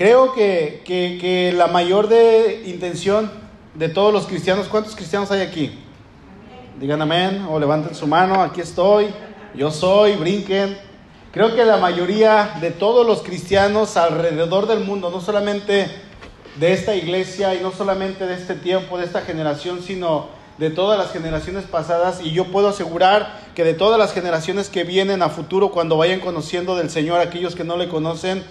Creo que, que, que la mayor de intención de todos los cristianos, ¿cuántos cristianos hay aquí? Digan amén o levanten su mano, aquí estoy, yo soy, brinquen. Creo que la mayoría de todos los cristianos alrededor del mundo, no solamente de esta iglesia y no solamente de este tiempo, de esta generación, sino de todas las generaciones pasadas, y yo puedo asegurar que de todas las generaciones que vienen a futuro, cuando vayan conociendo del Señor, aquellos que no le conocen,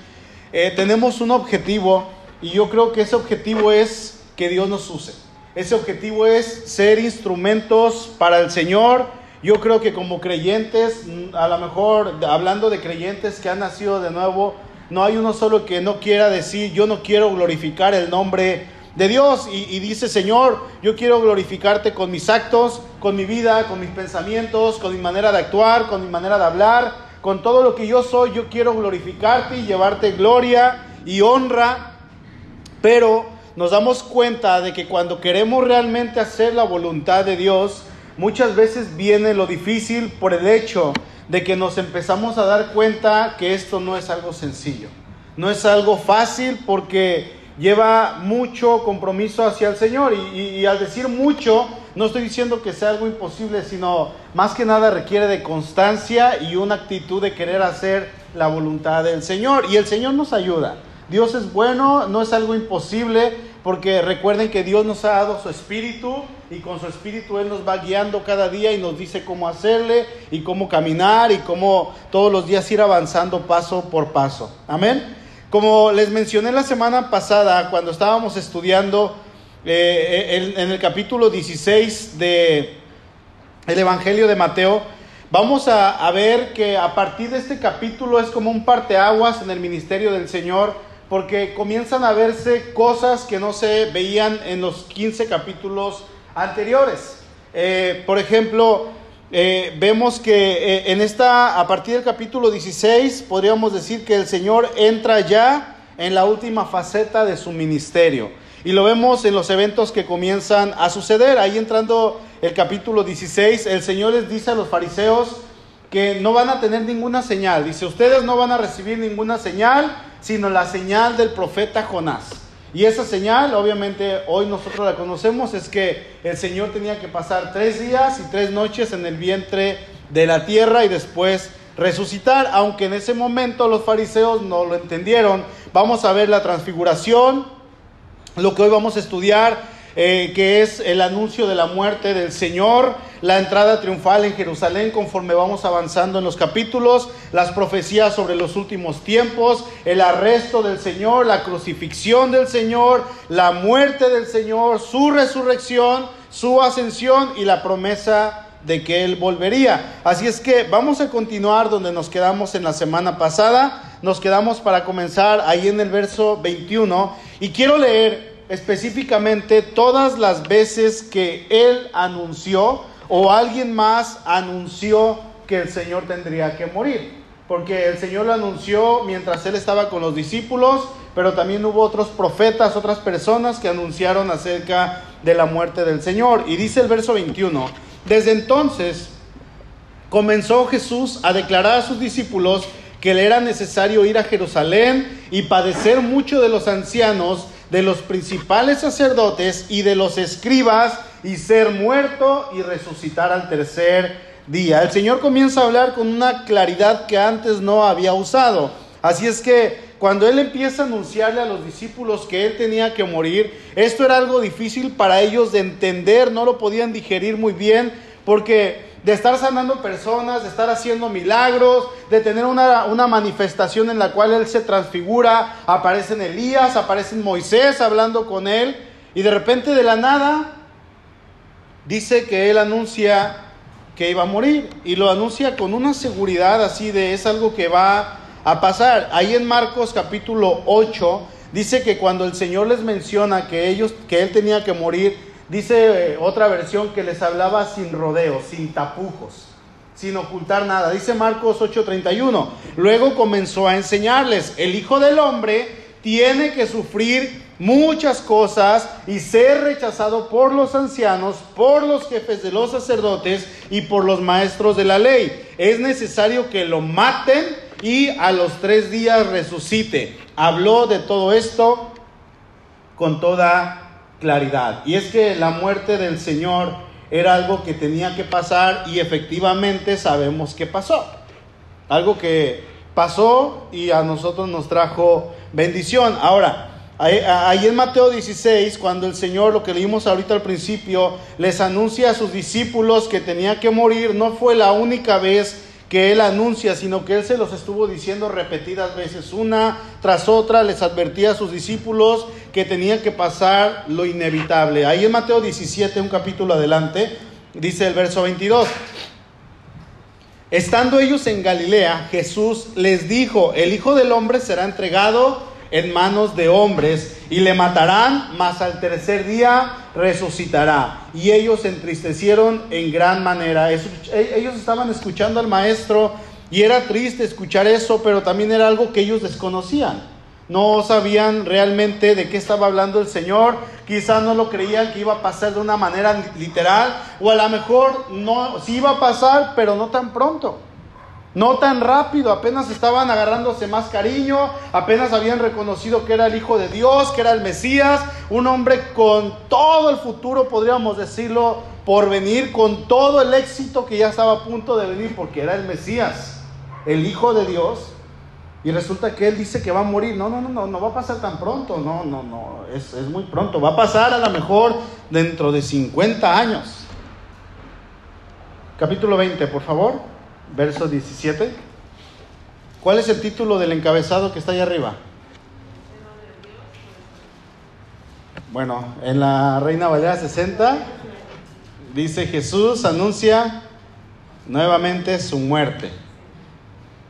eh, tenemos un objetivo, y yo creo que ese objetivo es que Dios nos use. Ese objetivo es ser instrumentos para el Señor. Yo creo que como creyentes, a lo mejor hablando de creyentes que han nacido de nuevo, no hay uno solo que no quiera decir, yo no quiero glorificar el nombre de Dios y, y, dice, Señor, yo quiero glorificarte con mis actos, con mi vida, con mis pensamientos, con mi manera de actuar, con mi manera de hablar, con todo lo que yo soy, yo quiero glorificarte y llevarte gloria y honra, pero nos damos cuenta de que cuando queremos realmente hacer la voluntad de Dios, muchas veces viene lo difícil por el hecho de que nos empezamos a dar cuenta que esto no es algo sencillo, no es algo fácil porque lleva mucho compromiso hacia el Señor. Y, y, al decir mucho, no estoy diciendo que sea algo imposible, sino más que nada requiere de constancia y una actitud de querer hacer la voluntad del Señor y el Señor nos ayuda. Dios es bueno, no es algo imposible, porque recuerden que Dios nos ha dado su espíritu y con su espíritu Él nos va guiando cada día y nos dice cómo hacerle y cómo caminar y cómo todos los días ir avanzando paso por paso. Amén. Como les mencioné la semana pasada cuando estábamos estudiando eh, en, en el capítulo 16 de el Evangelio de Mateo, vamos a, ver que a partir de este capítulo es como un parteaguas en el ministerio del Señor porque comienzan a verse cosas que no se veían en los 15 capítulos anteriores. Eh, por ejemplo, eh, vemos que eh, en esta, a partir del capítulo 16, podríamos decir que el Señor entra ya en la última faceta de su ministerio. Y lo vemos en los eventos que comienzan a suceder. Ahí entrando el capítulo 16, el Señor les dice a los fariseos que no van a tener ninguna señal. Dice, ustedes no van a recibir ninguna señal sino la señal del profeta Jonás. Y esa señal, obviamente, hoy nosotros la conocemos, es que el Señor tenía que pasar tres días y tres noches en el vientre de la tierra y después resucitar, aunque en ese momento los fariseos no lo entendieron. Vamos a ver la transfiguración, lo que hoy vamos a estudiar, eh, que es el anuncio de la muerte del Señor, la entrada triunfal en Jerusalén conforme vamos avanzando en los capítulos, las profecías sobre los últimos tiempos, el arresto del Señor, la crucifixión del Señor, la muerte del Señor, su resurrección, su ascensión y la promesa de que Él volvería. Así es que vamos a continuar donde nos quedamos en la semana pasada. Nos quedamos para comenzar ahí en el verso 21 y quiero leer específicamente todas las veces que Él anunció o alguien más anunció que el Señor tendría que morir. Porque el Señor lo anunció mientras Él estaba con los discípulos, pero también hubo otros profetas, otras personas que anunciaron acerca de la muerte del Señor. Y dice el verso 21, desde entonces comenzó Jesús a declarar a sus discípulos que le era necesario ir a Jerusalén y padecer mucho de los ancianos, de los principales sacerdotes y de los escribas y ser muerto y resucitar al tercer día. El Señor comienza a hablar con una claridad que antes no había usado. Así es que cuando Él empieza a anunciarle a los discípulos que Él tenía que morir, esto era algo difícil para ellos de entender, no lo podían digerir muy bien, porque de estar sanando personas, de estar haciendo milagros, de tener una, una, manifestación en la cual Él se transfigura, aparece en Elías, aparece en Moisés hablando con Él, y de repente de la nada dice que Él anuncia que iba a morir, y lo anuncia con una seguridad así de es algo que va a pasar. Ahí en Marcos capítulo 8 dice que cuando el Señor les menciona que ellos, que Él tenía que morir, Dice otra versión que les hablaba sin rodeos, sin tapujos, sin ocultar nada. Dice Marcos 8:31. Luego comenzó a enseñarles, el Hijo del Hombre tiene que sufrir muchas cosas y ser rechazado por los ancianos, por los jefes de los sacerdotes y por los maestros de la ley. Es necesario que lo maten y a los tres días resucite. habló de todo esto con toda claridad. Y es que la muerte del Señor era algo que tenía que pasar y efectivamente sabemos que pasó. Algo que pasó y a nosotros nos trajo bendición. Ahora, ahí en Mateo 16, cuando el Señor, lo que leímos ahorita al principio, les anuncia a sus discípulos que tenía que morir, no fue la única vez que él anuncia, sino que él se los estuvo diciendo repetidas veces, una tras otra, les advertía a sus discípulos que tenía que pasar lo inevitable. Ahí en Mateo 17, un capítulo adelante, dice el verso 22. Estando ellos en Galilea, Jesús les dijo, el Hijo del Hombre será entregado en manos de hombres y le matarán, mas al tercer día resucitará. Y ellos se entristecieron en gran manera. E, ellos estaban escuchando al maestro y era triste escuchar eso, pero también era algo que ellos desconocían. No sabían realmente de qué estaba hablando el Señor, quizás no lo creían que iba a pasar de una manera literal, o a lo mejor no, sí iba a pasar, pero no tan pronto. No tan rápido, apenas estaban agarrándose más cariño, apenas habían reconocido que era el Hijo de Dios, que era el Mesías, un hombre con todo el futuro, podríamos decirlo, por venir, con todo el éxito que ya estaba a punto de venir, porque era el Mesías, el Hijo de Dios. Y resulta que él dice que va a morir. No, no, no, no, no va a pasar tan pronto. No, no, no, es, es muy pronto. Va a pasar a lo mejor dentro de 50 años. Capítulo 20, por favor verso 17. ¿Cuál es el título del encabezado que está ahí arriba? Bueno, en la Reina Valera 60 dice Jesús anuncia nuevamente su muerte.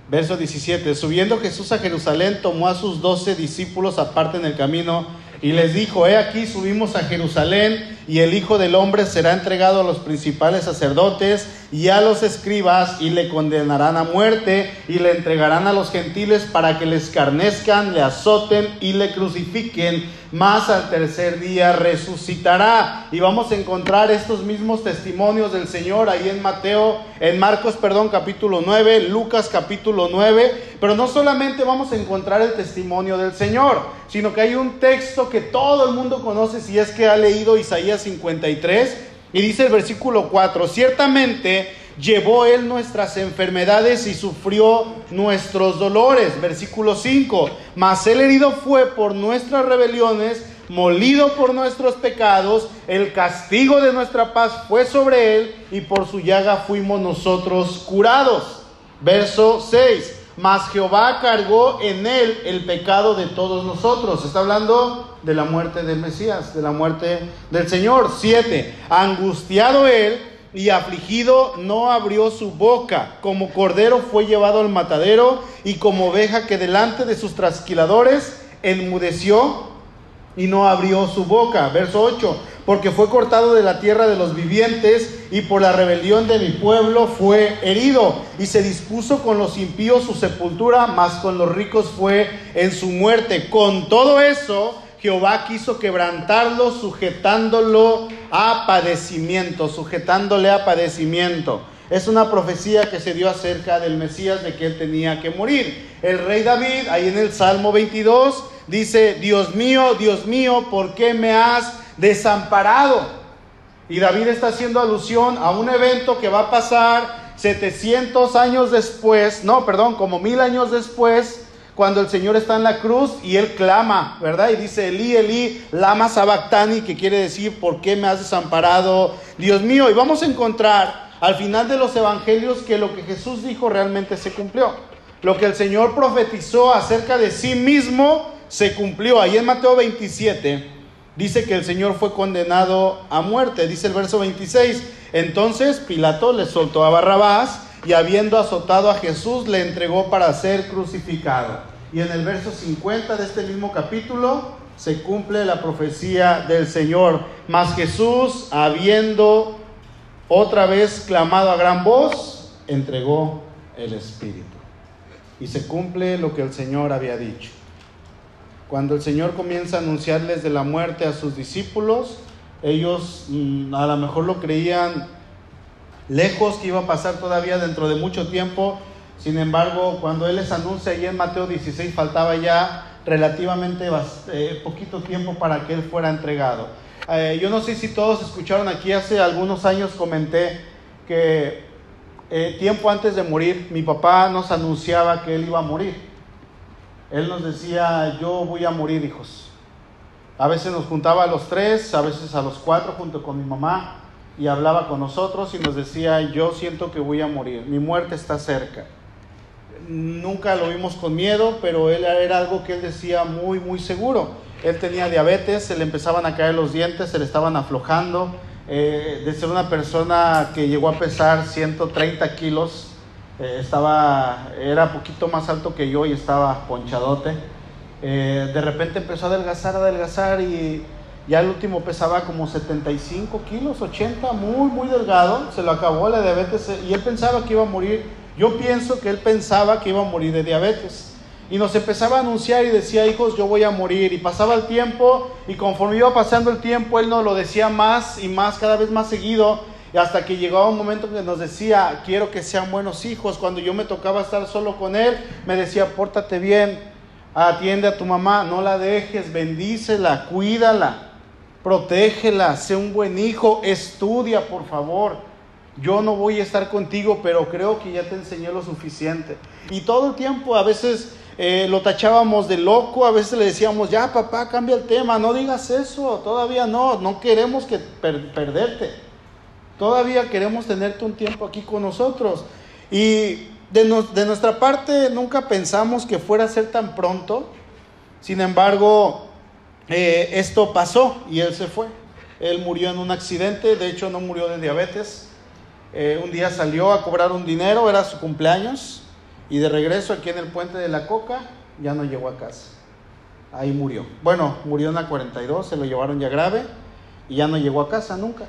Verso 17, subiendo Jesús a Jerusalén, tomó a sus doce discípulos aparte en el camino y les dijo, he aquí subimos a Jerusalén y el Hijo del Hombre será entregado a los principales sacerdotes y a los escribas y le condenarán a muerte y le entregarán a los gentiles para que le escarnezcan, le azoten y le crucifiquen más al tercer día resucitará. Y vamos a encontrar estos mismos testimonios del Señor ahí en Mateo, en Marcos, perdón, capítulo 9, Lucas capítulo 9, pero no solamente vamos a encontrar el testimonio del Señor, sino que hay un texto que todo el mundo conoce si es que ha leído Isaías 53 y dice el versículo 4, ciertamente llevó él nuestras enfermedades y sufrió nuestros dolores. Versículo 5, mas él herido fue por nuestras rebeliones, molido por nuestros pecados, el castigo de nuestra paz fue sobre él y por su llaga fuimos nosotros curados. Verso 6, mas Jehová cargó en él el pecado de todos nosotros. Está hablando de la muerte del Mesías, de la muerte del Señor. 7, angustiado él y afligido no abrió su boca, como cordero fue llevado al matadero y como oveja que delante de sus trasquiladores enmudeció y no abrió su boca. Verso 8, porque fue cortado de la tierra de los vivientes y por la rebelión de mi pueblo fue herido y se dispuso con los impíos su sepultura, mas con los ricos fue en su muerte. Con todo eso, Jehová quiso quebrantarlo, sujetándolo a padecimiento, sujetándole a padecimiento. Es una profecía que se dio acerca del Mesías de que él tenía que morir. El rey David, ahí en el Salmo 22, dice, Dios mío, Dios mío, ¿por qué me has desamparado? Y David está haciendo alusión a un evento que va a pasar 700 años después, no, perdón, como mil años después cuando el Señor está en la cruz y él clama, ¿verdad? Y dice, Eli, Eli, lama sabactani, que quiere decir, ¿por qué me has desamparado, Dios mío? Y vamos a encontrar al final de los evangelios que lo que Jesús dijo realmente se cumplió. Lo que el Señor profetizó acerca de sí mismo se cumplió. Ahí en Mateo 27 dice que el Señor fue condenado a muerte. Dice el verso 26. Entonces Pilato le soltó a Barrabás y habiendo azotado a Jesús le entregó para ser crucificado. Y en el verso 50 de este mismo capítulo se cumple la profecía del Señor. Mas Jesús, habiendo otra vez clamado a gran voz, entregó el Espíritu. Y se cumple lo que el Señor había dicho. Cuando el Señor comienza a anunciarles de la muerte a sus discípulos, ellos mm, a lo mejor lo creían lejos que iba a pasar todavía dentro de mucho tiempo. Sin embargo, cuando Él les anuncia ahí en Mateo 16, faltaba ya relativamente eh, poquito tiempo para que él fuera entregado. Eh, yo no sé si todos escucharon aquí, hace algunos años comenté que eh, tiempo antes de morir mi papá nos anunciaba que él iba a morir. Él nos decía, yo voy a morir, hijos. A veces nos juntaba a los tres, a veces a los cuatro junto con mi mamá y hablaba con nosotros y nos decía, yo siento que voy a morir, mi muerte está cerca. Nunca lo vimos con miedo, pero él era algo que él decía muy, muy seguro. Él tenía diabetes, se le empezaban a caer los dientes, se le estaban aflojando. Eh, de ser una persona que llegó a pesar 130 kilos, eh, estaba, era poquito más alto que yo y estaba ponchadote. Eh, de repente empezó a adelgazar, adelgazar y ya el último pesaba como 75 kilos, 80, muy, muy delgado. Se lo acabó la diabetes y él pensaba que iba a morir. Yo pienso que él pensaba que iba a morir de diabetes. Y nos empezaba a anunciar y decía, hijos, yo voy a morir. Y pasaba el tiempo y conforme iba pasando el tiempo, él nos lo decía más y más, cada vez más seguido. Hasta que llegaba un momento que nos decía, quiero que sean buenos hijos. Cuando yo me tocaba estar solo con él, me decía, pórtate bien, atiende a tu mamá, no la dejes, bendícela, cuídala protégela, sé un buen hijo, estudia por favor. Yo no voy a estar contigo, pero creo que ya te enseñé lo suficiente. Y todo el tiempo a veces eh, lo tachábamos de loco, a veces le decíamos, ya papá, cambia el tema, no digas eso, todavía no, no queremos que perderte. Todavía queremos tenerte un tiempo aquí con nosotros. Y de, nuestra parte nunca pensamos que fuera a ser tan pronto. Sin embargo, eh, esto pasó y él se fue. Él murió en un accidente, de hecho no murió de diabetes. Eh, un día salió a cobrar un dinero, era su cumpleaños, y de regreso aquí en el puente de la Coca ya no llegó a casa. Ahí murió. Bueno, murió en la 42, se lo llevaron ya grave y ya no llegó a casa nunca.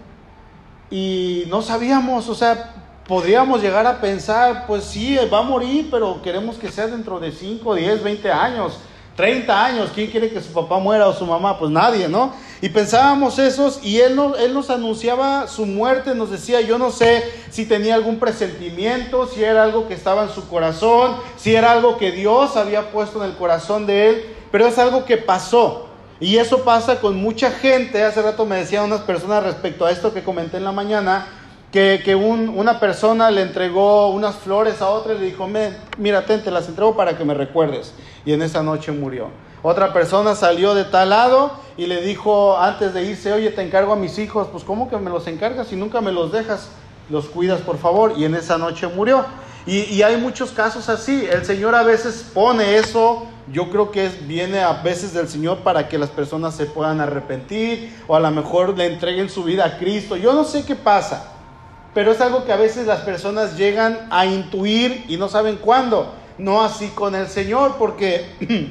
Y no sabíamos, o sea, podríamos llegar a pensar, pues sí, va a morir, pero queremos que sea dentro de 5, 10, 20 años. 30 años, ¿quién quiere que su papá muera o su mamá? Pues nadie, ¿no? Y pensábamos esos y él, no, él nos anunciaba su muerte, nos decía, yo no sé si tenía algún presentimiento, si era algo que estaba en su corazón, si era algo que Dios había puesto en el corazón de él, pero es algo que pasó. Y eso pasa con mucha gente. Hace rato me decían unas personas respecto a esto que comenté en la mañana, que, una persona le entregó unas flores a otra y le dijo, mira, ten, te las entrego para que me recuerdes. Y en esa noche murió. Otra persona salió de tal lado y le dijo antes de irse, oye, te encargo a mis hijos. Pues ¿cómo que me los encargas y nunca me los dejas? Los cuidas, por favor. Y en esa noche murió. Y, hay muchos casos así. El Señor a veces pone eso. Yo creo que es, viene a veces del Señor para que las personas se puedan arrepentir o a lo mejor le entreguen su vida a Cristo. Yo no sé qué pasa pero es algo que a veces las personas llegan a intuir y no saben cuándo. No así con el Señor, porque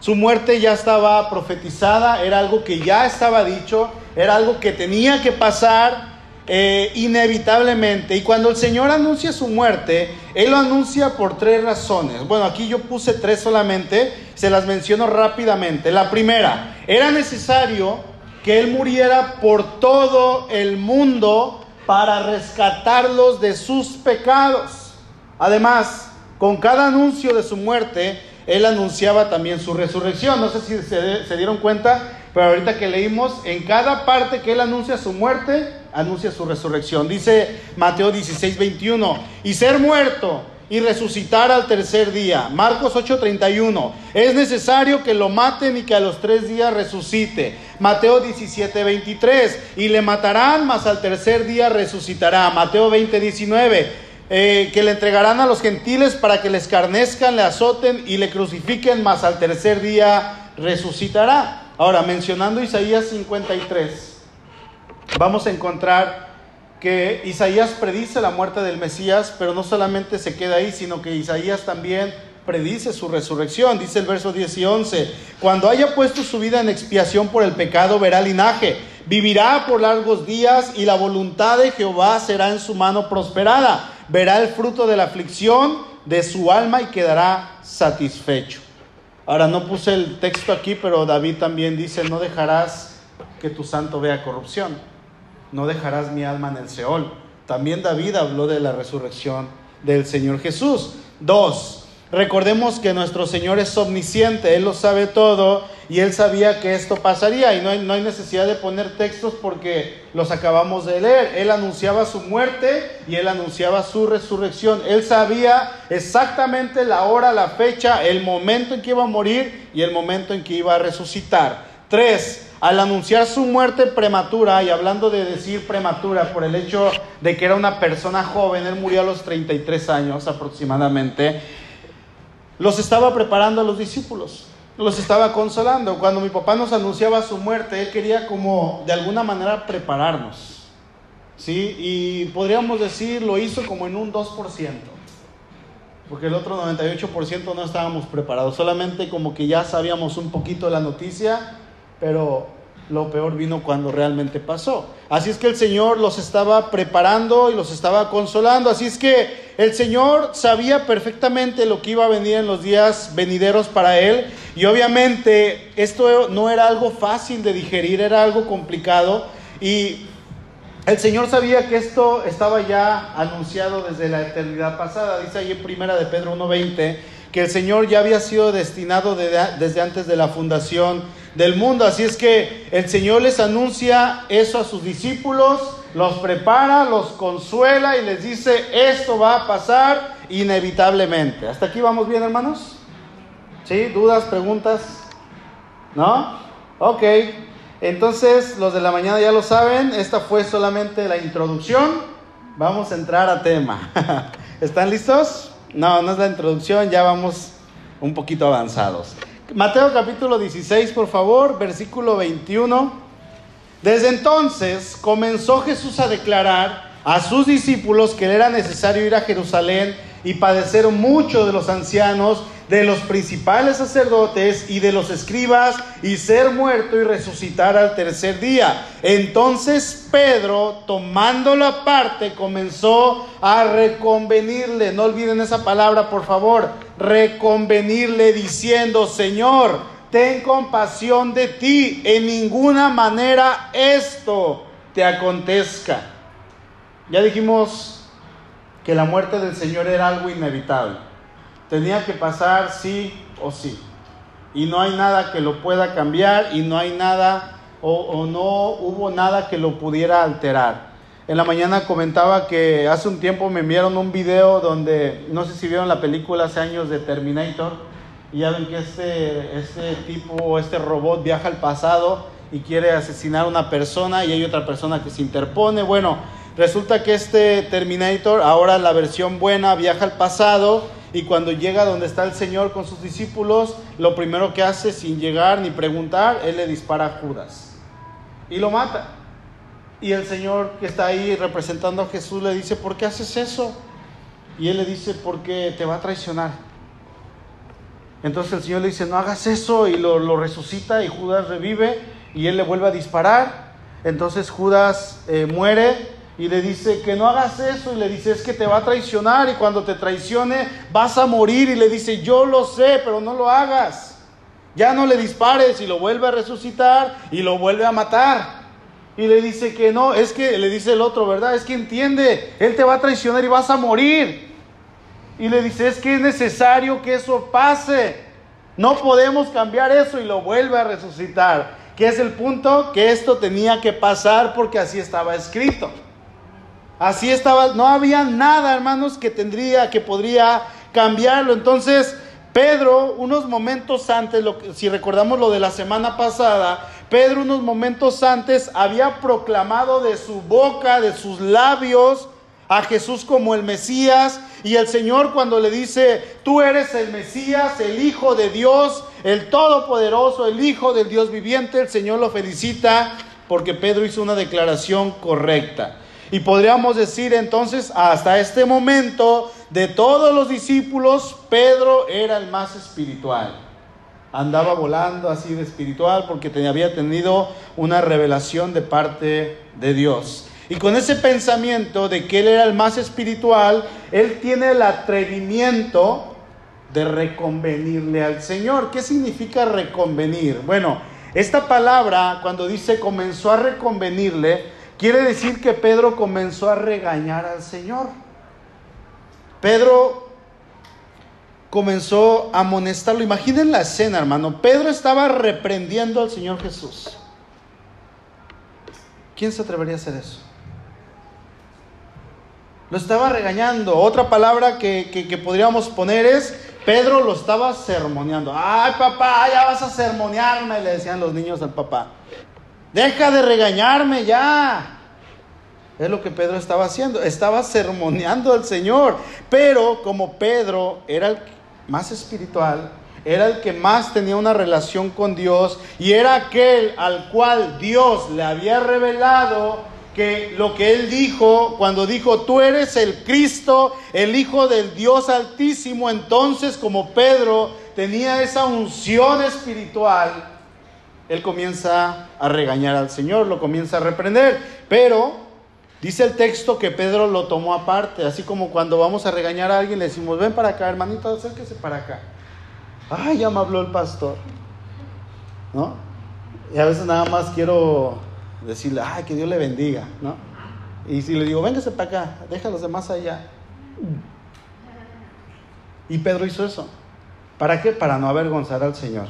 su muerte ya estaba profetizada, era algo que ya estaba dicho, era algo que tenía que pasar eh, inevitablemente. Y cuando el Señor anuncia su muerte, Él lo anuncia por tres razones. Bueno, aquí yo puse tres solamente, se las menciono rápidamente. La primera, era necesario que Él muriera por todo el mundo para rescatarlos de sus pecados. Además, con cada anuncio de su muerte, él anunciaba también su resurrección. No sé si se, dieron cuenta, pero ahorita que leímos, en cada parte que él anuncia su muerte, anuncia su resurrección. Dice Mateo 16, 21, y ser muerto y resucitar al tercer día. Marcos 8:31. Es necesario que lo maten y que a los tres días resucite. Mateo 17:23. Y le matarán, mas al tercer día resucitará. Mateo 20:19. Eh, que le entregarán a los gentiles para que le escarnezcan, le azoten y le crucifiquen, mas al tercer día resucitará. Ahora, mencionando Isaías 53, vamos a encontrar que Isaías predice la muerte del Mesías, pero no solamente se queda ahí, sino que Isaías también predice su resurrección. Dice el verso 10 y 11, cuando haya puesto su vida en expiación por el pecado, verá linaje, vivirá por largos días y la voluntad de Jehová será en su mano prosperada. Verá el fruto de la aflicción de su alma y quedará satisfecho. Ahora no puse el texto aquí, pero David también dice, no dejarás que tu santo vea corrupción no dejarás mi alma en el Seol. También David habló de la resurrección del Señor Jesús. Dos, Recordemos que nuestro Señor es omnisciente, Él lo sabe todo y Él sabía que esto pasaría y no hay, no hay, necesidad de poner textos porque los acabamos de leer. Él anunciaba su muerte y Él anunciaba su resurrección. Él sabía exactamente la hora, la fecha, el momento en que iba a morir y el momento en que iba a resucitar. Tres, al anunciar su muerte prematura, y hablando de decir prematura por el hecho de que era una persona joven, él murió a los 33 años aproximadamente, los estaba preparando a los discípulos, los estaba consolando. Cuando mi papá nos anunciaba su muerte, él quería como de alguna manera prepararnos. ¿Sí? Y podríamos decir, lo hizo como en un 2%. Porque el otro 98% no estábamos preparados. Solamente como que ya sabíamos un poquito la noticia, pero lo peor vino cuando realmente pasó. Así es que el Señor los estaba preparando y los estaba consolando. Así es que el Señor sabía perfectamente lo que iba a venir en los días venideros para él. Y obviamente esto no era algo fácil de digerir, era algo complicado. Y el Señor sabía que esto estaba ya anunciado desde la eternidad pasada. Dice ahí en primera de Pedro 1.20 que el Señor ya había sido destinado desde antes de la fundación del mundo. Así es que el Señor les anuncia eso a sus discípulos, los prepara, los consuela y les dice, esto va a pasar inevitablemente. ¿Hasta aquí vamos bien, hermanos? ¿Sí? ¿Dudas, preguntas? ¿No? Ok. Entonces, los de la mañana ya lo saben, esta fue solamente la introducción. Vamos a entrar a tema. ¿Están listos? No, no es la introducción, ya vamos un poquito avanzados. Mateo capítulo 16, por favor, versículo 21. Desde entonces comenzó Jesús a declarar a sus discípulos que era necesario ir a Jerusalén y padecer mucho de los ancianos, de los principales sacerdotes y de los escribas, y ser muerto y resucitar al tercer día. Entonces Pedro, tomándolo aparte, comenzó a reconvenirle, no olviden esa palabra, por favor, reconvenirle diciendo, Señor, ten compasión de ti, en ninguna manera esto te acontezca. Ya dijimos que la muerte del Señor era algo inevitable. Tenía que pasar sí o sí. Y no hay nada que lo pueda cambiar y no hay nada o, no hubo nada que lo pudiera alterar. En la mañana comentaba que hace un tiempo me enviaron un video donde, no sé si vieron la película hace años de Terminator, y ya ven que este, este tipo, este robot viaja al pasado y quiere asesinar a una persona y hay otra persona que se interpone. Bueno, Resulta que este Terminator, ahora la versión buena, viaja al pasado y cuando llega donde está el Señor con sus discípulos, lo primero que hace sin llegar ni preguntar, él le dispara a Judas y lo mata. Y el Señor que está ahí representando a Jesús le dice, ¿por qué haces eso? Y él le dice, porque te va a traicionar. Entonces el Señor le dice, no hagas eso y lo, resucita y Judas revive y él le vuelve a disparar. Entonces Judas eh, muere y le dice que no hagas eso y le dice es que te va a traicionar y cuando te traicione vas a morir y le dice yo lo sé pero no lo hagas. Ya no le dispares y lo vuelve a resucitar y lo vuelve a matar. Y le dice que no, es que le dice el otro, ¿verdad? Es que entiende, él te va a traicionar y vas a morir. Y le dice, es que es necesario que eso pase. No podemos cambiar eso y lo vuelve a resucitar. ¿Qué es el punto? Que esto tenía que pasar porque así estaba escrito. Así estaba, no había nada, hermanos, que tendría, que podría cambiarlo. Entonces, Pedro, unos momentos antes, si recordamos lo de la semana pasada, Pedro unos momentos antes había proclamado de su boca, de sus labios, a Jesús como el Mesías. Y el Señor cuando le dice, tú eres el Mesías, el Hijo de Dios, el Todopoderoso, el Hijo del Dios viviente, el Señor lo felicita porque Pedro hizo una declaración correcta. Y podríamos decir entonces, hasta este momento, de todos los discípulos, Pedro era el más espiritual. Andaba volando así de espiritual porque había tenido una revelación de parte de Dios. Y con ese pensamiento de que él era el más espiritual, él tiene el atrevimiento de reconvenirle al Señor. ¿Qué significa reconvenir? Bueno, esta palabra cuando dice comenzó a reconvenirle, Quiere decir que Pedro comenzó a regañar al Señor. Pedro comenzó a amonestarlo. Imaginen la escena, hermano. Pedro estaba reprendiendo al Señor Jesús. ¿Quién se atrevería a hacer eso? Lo estaba regañando. Otra palabra que, podríamos poner es, Pedro lo estaba sermoneando. Ay, papá, ya vas a sermonearme, le decían los niños al papá. Deja de regañarme ya. Es lo que Pedro estaba haciendo. Estaba sermoneando al Señor. Pero como Pedro era el más espiritual, era el que más tenía una relación con Dios y era aquel al cual Dios le había revelado que lo que él dijo, cuando dijo, tú eres el Cristo, el Hijo del Dios Altísimo, entonces como Pedro tenía esa unción espiritual, él comienza a regañar al Señor, lo comienza a reprender, pero dice el texto que Pedro lo tomó aparte, así como cuando vamos a regañar a alguien le decimos, ven para acá, hermanito, acérquese para acá. Ay, ya me habló el pastor. ¿No? Y a veces nada más quiero decirle, ay, que Dios le bendiga, ¿no? Y si le digo, véngase para acá, deja a los demás allá. Y Pedro hizo eso. ¿Para qué? Para no avergonzar al Señor.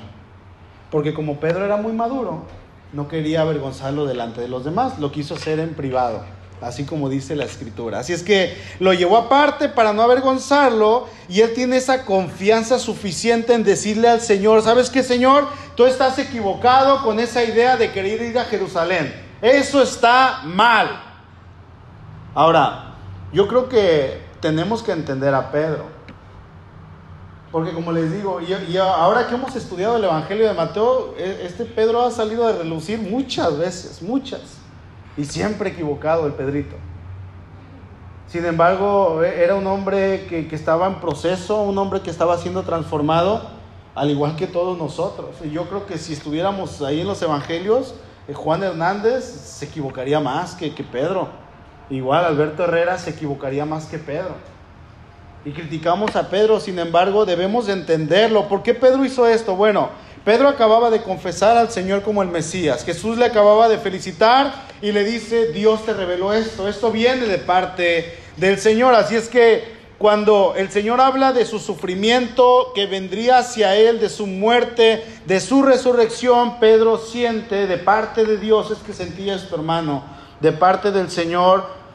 Porque como Pedro era muy maduro, no quería avergonzarlo delante de los demás, lo quiso hacer en privado, así como dice la escritura. Así es que lo llevó aparte para no avergonzarlo y él tiene esa confianza suficiente en decirle al Señor, ¿sabes qué, Señor? Tú estás equivocado con esa idea de querer ir a Jerusalén. Eso está mal. Ahora, yo creo que tenemos que entender a Pedro. Porque como les digo, y, ahora que hemos estudiado el Evangelio de Mateo, e, este Pedro ha salido a relucir muchas veces, muchas. Y siempre equivocado el Pedrito. Sin embargo, e, era un hombre que, estaba en proceso, un hombre que estaba siendo transformado, al igual que todos nosotros. Y yo creo que si estuviéramos ahí en los evangelios, eh, Juan Hernández se equivocaría más que Pedro. Igual Alberto Herrera se equivocaría más que Pedro. Y criticamos a Pedro, sin embargo, debemos de entenderlo. ¿Por qué Pedro hizo esto? Bueno, Pedro acababa de confesar al Señor como el Mesías. Jesús le acababa de felicitar y le dice, Dios te reveló esto. Esto viene de parte del Señor. Así es que cuando el Señor habla de su sufrimiento que vendría hacia él, de su muerte, de su resurrección, Pedro siente de parte de Dios, es que sentía esto hermano, de parte del Señor.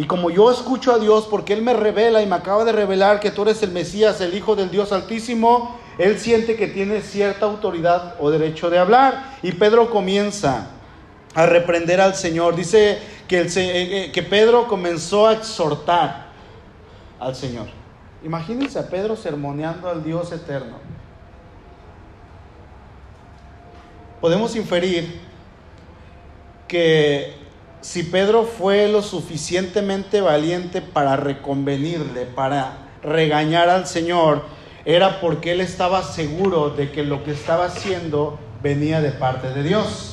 Y como yo escucho a Dios, porque Él me revela y me acaba de revelar que tú eres el Mesías, el Hijo del Dios Altísimo, Él siente que tiene cierta autoridad o derecho de hablar. Y Pedro comienza a reprender al Señor. Dice que, eh, eh, que Pedro comenzó a exhortar al Señor. Imagínense a Pedro sermoneando al Dios eterno. Podemos inferir que si Pedro fue lo suficientemente valiente para reconvenirle, para regañar al Señor, era porque él estaba seguro de que lo que estaba haciendo venía de parte de Dios.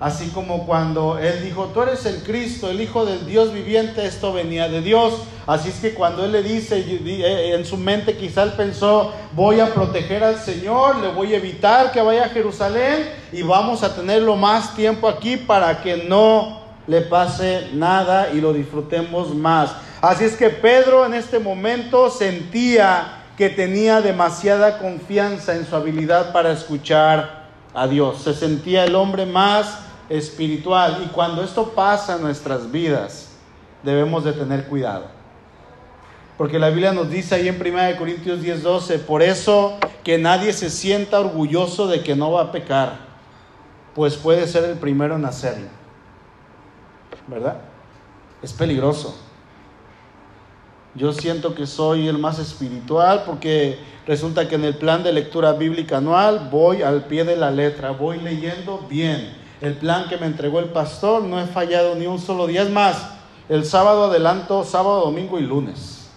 Así como cuando Él dijo, tú eres el Cristo, el Hijo del Dios viviente, esto venía de Dios. Así es que cuando Él le dice, eh, en su mente quizá Él pensó, voy a proteger al Señor, le voy a evitar que vaya a Jerusalén y vamos a tenerlo más tiempo aquí para que no le pase nada y lo disfrutemos más. Así es que Pedro en este momento sentía que tenía demasiada confianza en su habilidad para escuchar a Dios. Se sentía el hombre más espiritual. Y cuando esto pasa en nuestras vidas, debemos de tener cuidado. Porque la Biblia nos dice ahí en 1 Corintios 10:12, por eso que nadie se sienta orgulloso de que no va a pecar, pues puede ser el primero en hacerlo. ¿Verdad? Es peligroso. Yo siento que soy el más espiritual porque resulta que en el plan de lectura bíblica anual voy al pie de la letra, voy leyendo bien el plan que me entregó el pastor, no he fallado ni un solo día. Es más, el sábado adelanto, sábado, domingo y lunes.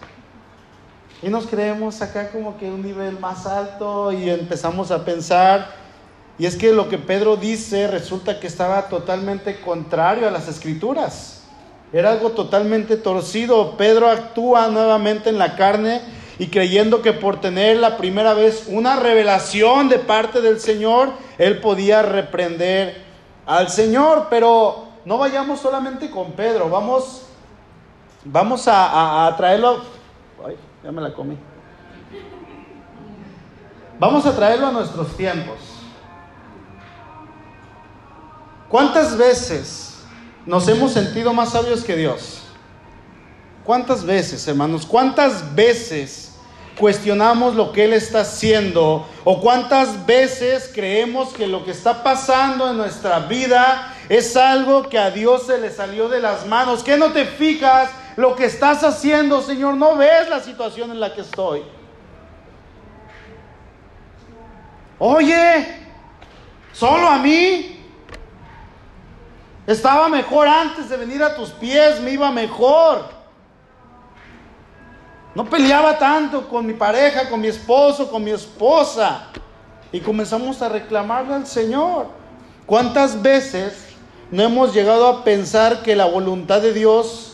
Y nos creemos acá como que un nivel más alto y empezamos a pensar. Y es que lo que Pedro dice resulta que estaba totalmente contrario a las escrituras. Era algo totalmente torcido. Pedro actúa nuevamente en la carne y creyendo que por tener la primera vez una revelación de parte del Señor, él podía reprender al Señor, pero no vayamos solamente con Pedro, vamos, vamos a, traerlo. Ay, ya me la comí. Vamos a traerlo a nuestros tiempos. ¿Cuántas veces nos hemos sentido más sabios que Dios? ¿Cuántas veces, hermanos? ¿Cuántas veces cuestionamos lo que Él está haciendo? ¿O cuántas veces creemos que lo que está pasando en nuestra vida es algo que a Dios se le salió de las manos? ¿Qué no te fijas lo que estás haciendo, Señor? ¿No ves la situación en la que estoy? Oye, solo a mí. Estaba mejor antes de venir a tus pies, me iba mejor. No peleaba tanto con mi pareja, con mi esposo, con mi esposa. Y comenzamos a reclamarle al Señor. ¿Cuántas veces no hemos llegado a pensar que la voluntad de Dios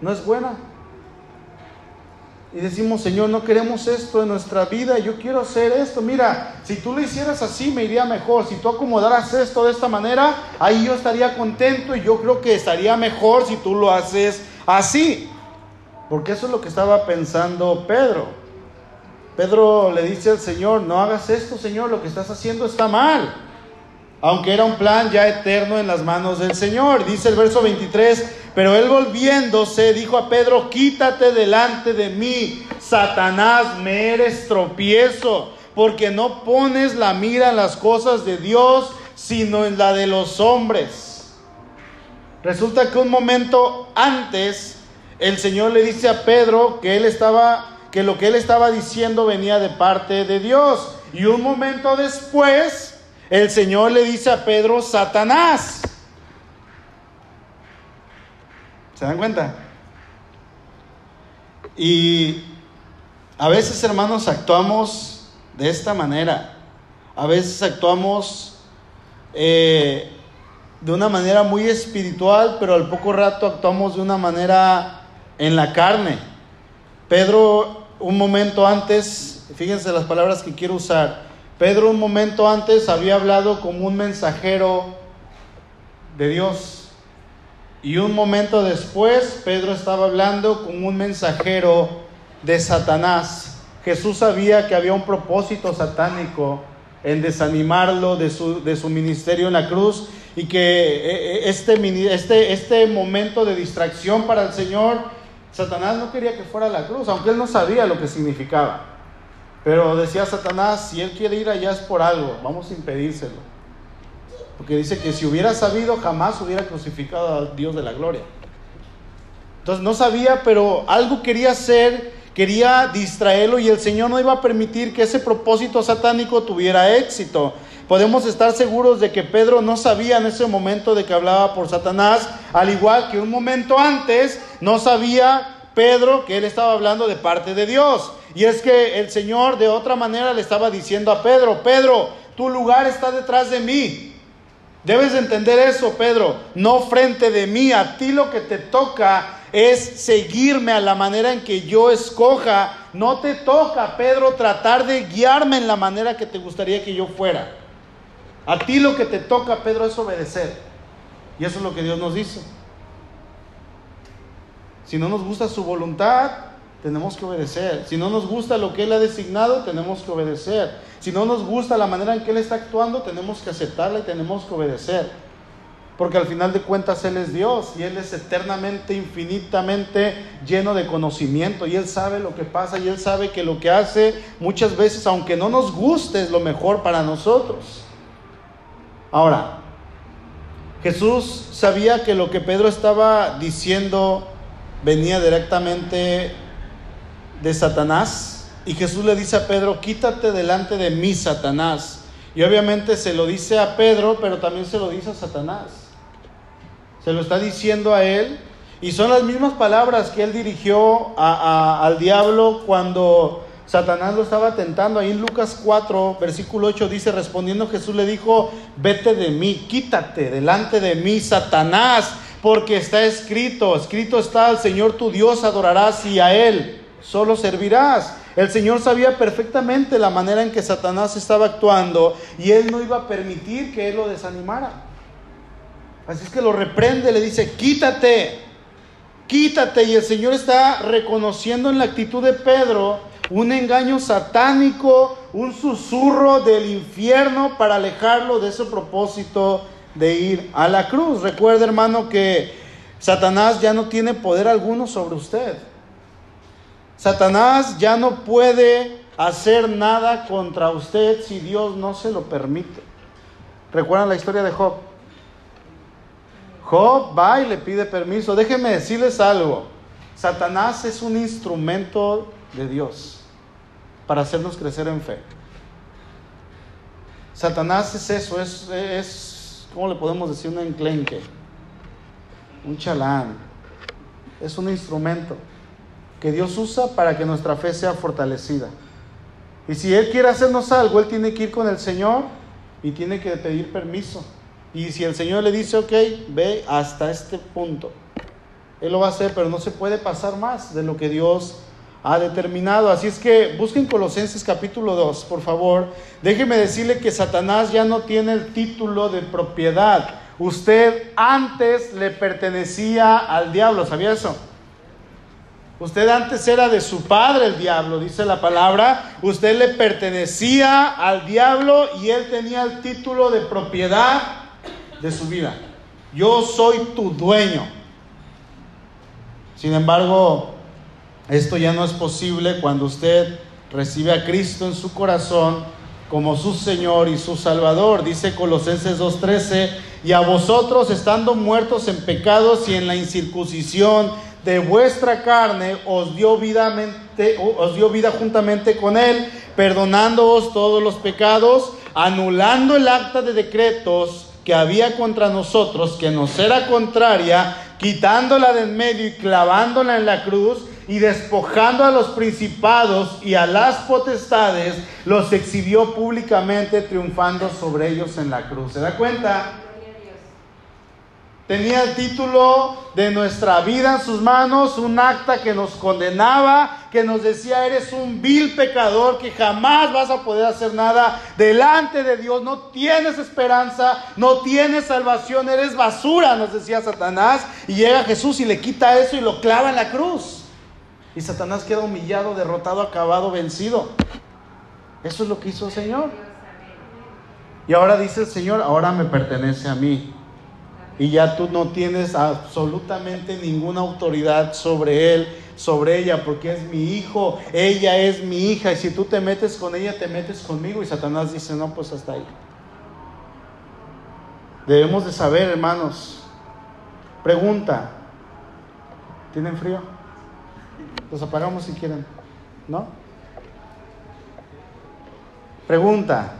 no es buena? Y decimos, Señor, no queremos esto en nuestra vida, yo quiero hacer esto. Mira, si tú lo hicieras así, me iría mejor. Si tú acomodaras esto de esta manera, ahí yo estaría contento y yo creo que estaría mejor si tú lo haces así. Porque eso es lo que estaba pensando Pedro. Pedro le dice al Señor, no hagas esto, Señor, lo que estás haciendo está mal. Aunque era un plan ya eterno en las manos del Señor. Dice el verso 23, pero él volviéndose dijo a Pedro, quítate delante de mí, Satanás, me eres tropiezo, porque no pones la mira en las cosas de Dios, sino en la de los hombres. Resulta que un momento antes el Señor le dice a Pedro que él estaba que lo que él estaba diciendo venía de parte de Dios. Y un momento después, el Señor le dice a Pedro, Satanás. ¿Se dan cuenta? Y a veces, hermanos, actuamos de esta manera. A veces actuamos eh, de una manera muy espiritual, pero al poco rato actuamos de una manera en la carne. Pedro, un momento antes, fíjense las palabras que quiero usar. Pedro un momento antes había hablado como un mensajero de Dios. Y un momento después, Pedro estaba hablando como un mensajero de Satanás. Jesús sabía que había un propósito satánico en desanimarlo de su, de su ministerio en la cruz y que eh, eh, este, este, este momento de distracción para el Señor Satanás no quería que fuera a la cruz, aunque él no sabía lo que significaba. Pero decía Satanás, si él quiere ir allá es por algo, vamos a impedírselo. Porque dice que si hubiera sabido, jamás hubiera crucificado al Dios de la gloria. Entonces no sabía, pero algo quería hacer, quería distraerlo y el Señor no iba a permitir que ese propósito satánico tuviera éxito. Podemos estar seguros de que Pedro no sabía en ese momento de que hablaba por Satanás, al igual que un momento antes no sabía Pedro que él estaba hablando de parte de Dios. Y es que el Señor de otra manera le estaba diciendo a Pedro, Pedro, tu lugar está detrás de mí. Debes entender eso, Pedro, no frente de mí. A ti lo que te toca es seguirme a la manera en que yo escoja. No te toca, Pedro, tratar de guiarme en la manera que te gustaría que yo fuera. A ti lo que te toca, Pedro, es obedecer. Y eso es lo que Dios nos dice. Si no nos gusta su voluntad, tenemos que obedecer. Si no nos gusta lo que Él ha designado, tenemos que obedecer. Si no nos gusta la manera en que Él está actuando, tenemos que aceptarla y tenemos que obedecer. Porque al final de cuentas Él es Dios y Él es eternamente, infinitamente lleno de conocimiento y Él sabe lo que pasa y Él sabe que lo que hace muchas veces, aunque no nos guste, es lo mejor para nosotros. Ahora, Jesús sabía que lo que Pedro estaba diciendo venía directamente de Satanás. Y Jesús le dice a Pedro, quítate delante de mí, Satanás. Y obviamente se lo dice a Pedro, pero también se lo dice a Satanás. Se lo está diciendo a él. Y son las mismas palabras que él dirigió al diablo cuando Satanás lo estaba tentando. Ahí en Lucas 4, versículo 8 dice, respondiendo Jesús le dijo, vete de mí, quítate delante de mí, Satanás, porque está escrito, escrito está, al Señor tu Dios adorarás y a Él solo servirás. El Señor sabía perfectamente la manera en que Satanás estaba actuando y Él no iba a permitir que Él lo desanimara. Así es que lo reprende, le dice, quítate, quítate. Y el Señor está reconociendo en la actitud de Pedro un engaño satánico, un susurro del infierno para alejarlo de ese propósito de ir a la cruz. Recuerda, hermano, que Satanás ya no tiene poder alguno sobre usted. Satanás ya no puede hacer nada contra usted si Dios no se lo permite. ¿Recuerdan la historia de Job? Job va y le pide permiso. Déjenme decirles algo. Satanás es un instrumento de Dios para hacernos crecer en fe. Satanás es eso, es, es ¿cómo le podemos decir? Un enclenque, un chalán. Es un instrumento que Dios usa para que nuestra fe sea fortalecida. Y si Él quiere hacernos algo, Él tiene que ir con el Señor y tiene que pedir permiso. Y si el Señor le dice, ok, ve hasta este punto, Él lo va a hacer, pero no se puede pasar más de lo que Dios ha determinado. Así es que busquen Colosenses capítulo 2, por favor. Déjeme decirle que Satanás ya no tiene el título de propiedad. Usted antes le pertenecía al diablo, ¿sabía eso? Usted antes era de su padre el diablo, dice la palabra. Usted le pertenecía al diablo y él tenía el título de propiedad de su vida. Yo soy tu dueño. Sin embargo, esto ya no es posible cuando usted recibe a Cristo en su corazón como su Señor y su Salvador. Dice Colosenses 2.13, y a vosotros estando muertos en pecados y en la incircuncisión de vuestra carne os dio, os dio vida juntamente con él, perdonándoos todos los pecados, anulando el acta de decretos que había contra nosotros, que nos era contraria, quitándola de en medio y clavándola en la cruz, y despojando a los principados y a las potestades, los exhibió públicamente, triunfando sobre ellos en la cruz. ¿Se da cuenta? Tenía el título de nuestra vida en sus manos, un acta que nos condenaba, que nos decía, eres un vil pecador, que jamás vas a poder hacer nada delante de Dios, no tienes esperanza, no tienes salvación, eres basura, nos decía Satanás. Y llega Jesús y le quita eso y lo clava en la cruz. Y Satanás queda humillado, derrotado, acabado, vencido. Eso es lo que hizo el Señor. Y ahora dice el Señor, ahora me pertenece a mí y ya tú no tienes absolutamente ninguna autoridad sobre él, sobre ella, porque es mi hijo, ella es mi hija, y si tú te metes con ella, te metes conmigo, y Satanás dice, no, pues hasta ahí. Debemos de saber, hermanos, pregunta, ¿tienen frío? Los apagamos si quieren, ¿no? Pregunta,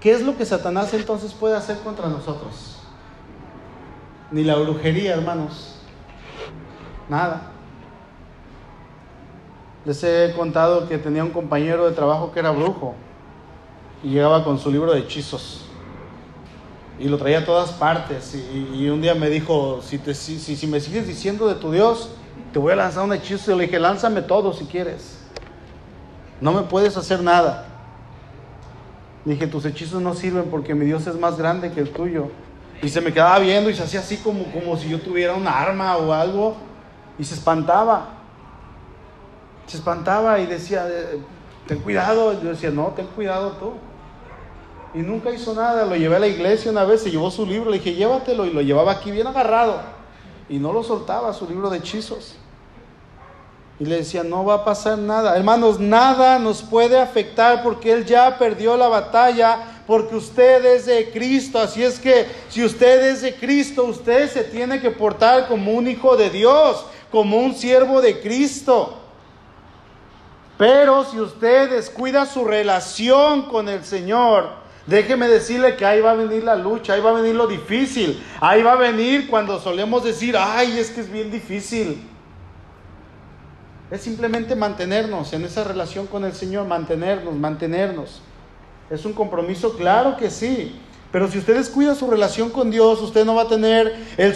¿qué es lo que Satanás entonces puede hacer contra nosotros? ni la brujería, hermanos. Nada. Les he contado que tenía un compañero de trabajo que era brujo y llegaba con su libro de hechizos y lo traía a todas partes. Y, un día me dijo: si, te, si, si, me sigues diciendo de tu Dios, te voy a lanzar un hechizo. Y le dije: lánzame todo si quieres. No me puedes hacer nada. Dije: tus hechizos no sirven porque mi Dios es más grande que el tuyo. Y se me quedaba viendo y se hacía así como, como si yo tuviera un arma o algo. Y se espantaba. Se espantaba y decía, eh, ten cuidado. yo decía, no, ten cuidado tú. Y nunca hizo nada. Lo llevé a la iglesia una vez, se llevó su libro, le dije, llévatelo. Y lo llevaba aquí bien agarrado. Y no lo soltaba, su libro de hechizos. Y le decía, no va a pasar nada. Hermanos, nada nos puede afectar porque Él ya perdió la batalla porque usted es de Cristo. Así es que si usted es de Cristo, usted se tiene que portar como un hijo de Dios, como un siervo de Cristo. Pero si usted descuida su relación con el Señor, déjeme decirle que ahí va a venir la lucha, ahí va a venir lo difícil, ahí va a venir cuando solemos decir, ay, es que es bien difícil. Es simplemente mantenernos en esa relación con el Señor, mantenernos, mantenernos. ¿Es un compromiso? Claro que sí. Pero si usted descuida su relación con Dios, usted no va a tener el,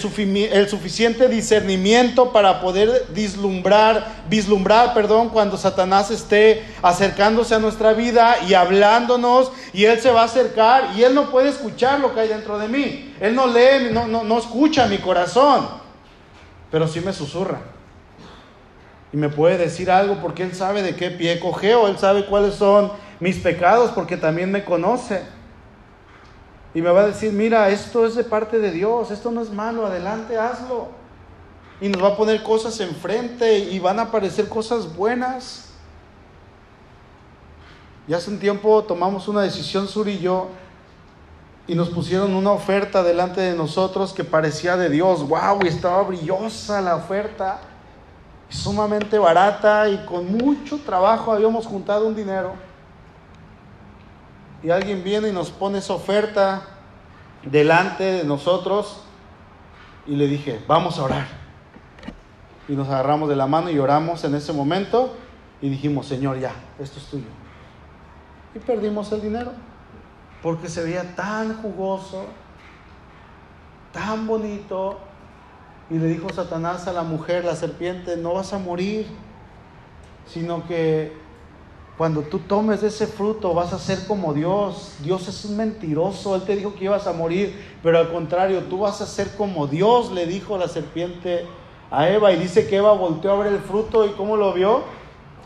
el, suficiente discernimiento para poder vislumbrar, vislumbrar, perdón, cuando Satanás esté acercándose a nuestra vida y hablándonos, y él se va a acercar y él no puede escuchar lo que hay dentro de mí. Él no lee, no, no, no escucha mi corazón, pero sí me susurra. Y me puede decir algo porque Él sabe de qué pie cogeo, Él sabe cuáles son mis pecados porque también me conoce. Y me va a decir, mira, esto es de parte de Dios, esto no es malo, adelante, hazlo. Y nos va a poner cosas enfrente y van a aparecer cosas buenas. Y hace un tiempo tomamos una decisión, Sur y yo, y nos pusieron una oferta delante de nosotros que parecía de Dios. ¡Wow! Y estaba brillosa la oferta, sumamente barata y con mucho trabajo habíamos juntado un dinero. Y alguien viene y nos pone esa oferta delante de nosotros y le dije, vamos a orar. Y nos agarramos de la mano y oramos en ese momento y dijimos, Señor, ya, esto es tuyo y perdimos el dinero. Porque se veía tan jugoso, tan bonito. Y le dijo Satanás a la mujer, la serpiente, no vas a morir, sino que cuando tú tomes ese fruto vas a ser como Dios. Dios es un mentiroso, Él te dijo que ibas a morir, pero al contrario, tú vas a ser como Dios, le dijo la serpiente a Eva. Y dice que Eva volteó a ver el fruto y ¿cómo lo vio?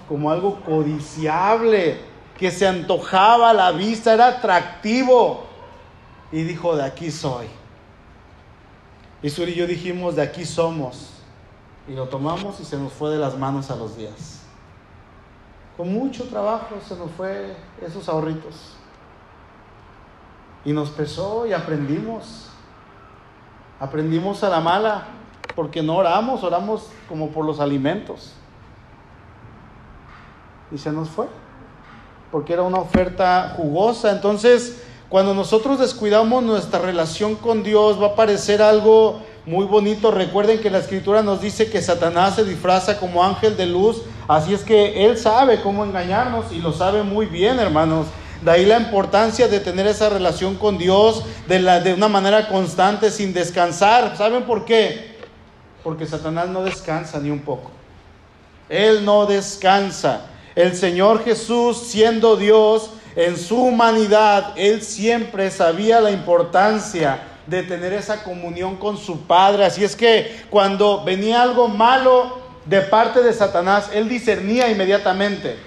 Como algo codiciable que se antojaba a la vista, era atractivo. Y dijo, de aquí soy. Y Suri y yo dijimos, de aquí somos. Y lo tomamos y se nos fue de las manos a los días. Con mucho trabajo se nos fue esos ahorritos. Y nos pesó y aprendimos. Aprendimos a la mala, porque no oramos, oramos como por los alimentos. Y se nos fue porque era una oferta jugosa. Entonces, cuando nosotros descuidamos nuestra relación con Dios, va a parecer algo muy bonito. Recuerden que la escritura nos dice que Satanás se disfraza como ángel de luz, así es que él sabe cómo engañarnos y lo sabe muy bien, hermanos. De ahí la importancia de tener esa relación con Dios de, de una manera constante, sin descansar. ¿Saben por qué? Porque Satanás no descansa ni un poco. Él no descansa. El Señor Jesús, siendo Dios en su humanidad, Él siempre sabía la importancia de tener esa comunión con su Padre. Así es que cuando venía algo malo de parte de Satanás, Él discernía inmediatamente.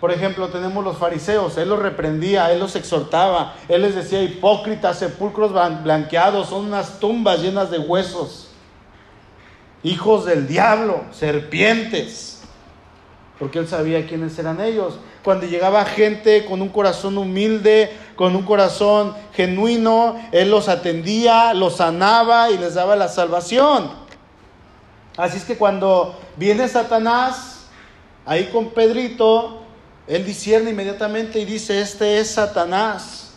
Por ejemplo, tenemos los fariseos, Él los reprendía, Él los exhortaba, Él les decía hipócritas, sepulcros blanqueados, son unas tumbas llenas de huesos, hijos del diablo, serpientes porque él sabía quiénes eran ellos. Cuando llegaba gente con un corazón humilde, con un corazón genuino, él los atendía, los sanaba y les daba la salvación. Así es que cuando viene Satanás, ahí con Pedrito, él discierne inmediatamente y dice, este es Satanás.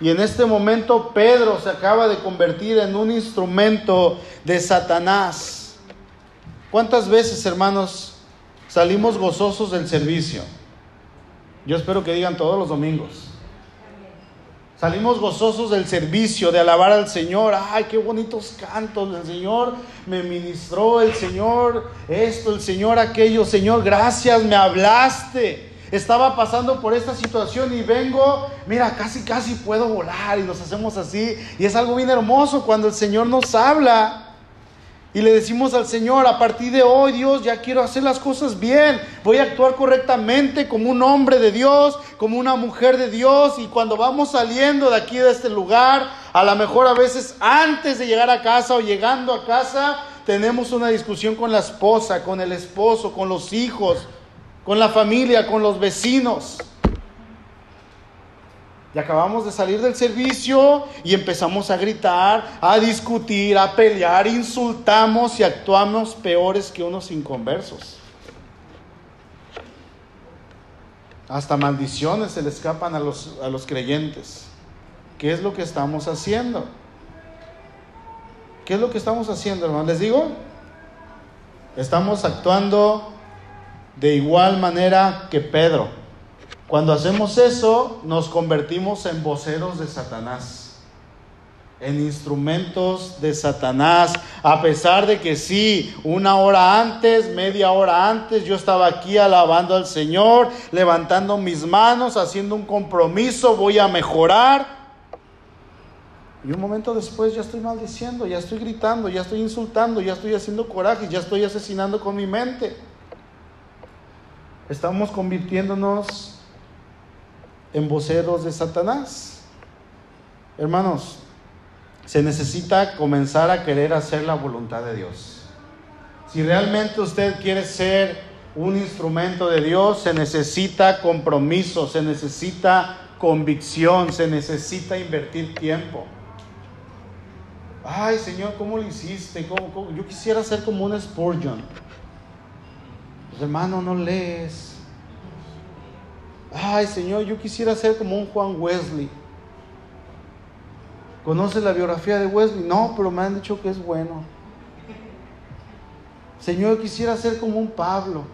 Y en este momento Pedro se acaba de convertir en un instrumento de Satanás. ¿Cuántas veces, hermanos, salimos gozosos del servicio. Yo espero que digan todos los domingos. Salimos gozosos del servicio, de alabar al Señor. Ay, qué bonitos cantos. El Señor me ministró, el Señor esto, el Señor aquello. Señor, gracias, me hablaste. Estaba pasando por esta situación y vengo, mira, casi, casi puedo volar y nos hacemos así. Y es algo bien hermoso cuando el Señor nos habla. Y le decimos al Señor, a partir de hoy, Dios, ya quiero hacer las cosas bien. Voy a actuar correctamente como un hombre de Dios, como una mujer de Dios. Y cuando vamos saliendo de aquí, de este lugar, a lo mejor a veces antes de llegar a casa o llegando a casa, tenemos una discusión con la esposa, con el esposo, con los hijos, con la familia, con los vecinos. Y acabamos de salir del servicio y empezamos a gritar, a discutir, a pelear, insultamos y actuamos peores que unos inconversos. Hasta maldiciones se le escapan a los, a los creyentes. ¿Qué es lo que estamos haciendo? ¿Qué es lo que estamos haciendo, hermano? Les digo, estamos actuando de igual manera que Pedro. Cuando hacemos eso, nos convertimos en voceros de Satanás, en instrumentos de Satanás, a pesar de que sí, una hora antes, media hora antes, yo estaba aquí alabando al Señor, levantando mis manos, haciendo un compromiso, voy a mejorar. Y un momento después ya estoy maldiciendo, ya estoy gritando, ya estoy insultando, ya estoy haciendo coraje, ya estoy asesinando con mi mente. Estamos convirtiéndonos en voceros de Satanás. Hermanos, se necesita comenzar a querer hacer la voluntad de Dios. Si realmente usted quiere ser un instrumento de Dios, se necesita compromiso, se necesita convicción, se necesita invertir tiempo. Ay, Señor, ¿cómo lo hiciste? Yo quisiera ser como un Spurgeon. Pues, hermano, no lees. Ay, Señor, yo quisiera ser como un Juan Wesley. ¿Conoce la biografía de Wesley? No, pero me han dicho que es bueno. Señor, quisiera ser como un Pablo.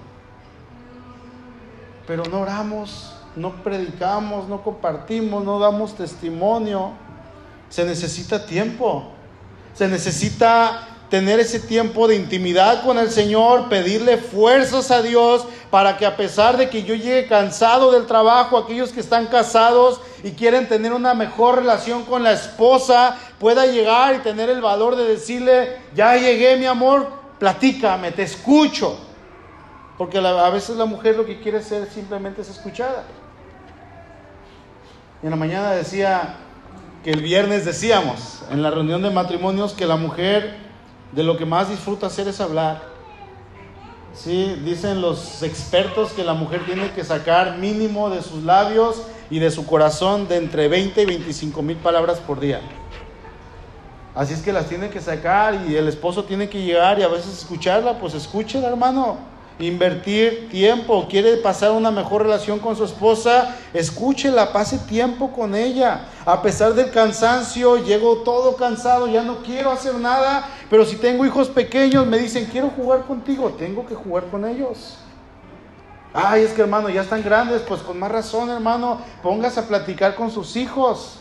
Pero no oramos, no predicamos, no compartimos, no damos testimonio. Se necesita tiempo. Se necesita tener ese tiempo de intimidad con el Señor, pedirle fuerzas a Dios para que a pesar de que yo llegue cansado del trabajo, aquellos que están casados y quieren tener una mejor relación con la esposa, pueda llegar y tener el valor de decirle, ya llegué mi amor, platícame, te escucho. Porque a veces la mujer lo que quiere ser simplemente es escuchada. Y en la mañana decía, que el viernes decíamos en la reunión de matrimonios que la mujer de lo que más disfruta hacer es hablar. Sí, dicen los expertos que la mujer tiene que sacar mínimo de sus labios y de su corazón de entre 20 y 25 mil palabras por día. Así es que las tiene que sacar y el esposo tiene que llegar y a veces escucharla, pues escúchela hermano invertir tiempo, quiere pasar una mejor relación con su esposa, escúchela, pase tiempo con ella. A pesar del cansancio, llego todo cansado, ya no quiero hacer nada, pero si tengo hijos pequeños, me dicen, quiero jugar contigo, tengo que jugar con ellos. Ay, es que hermano, ya están grandes, pues con más razón, hermano, póngase a platicar con sus hijos.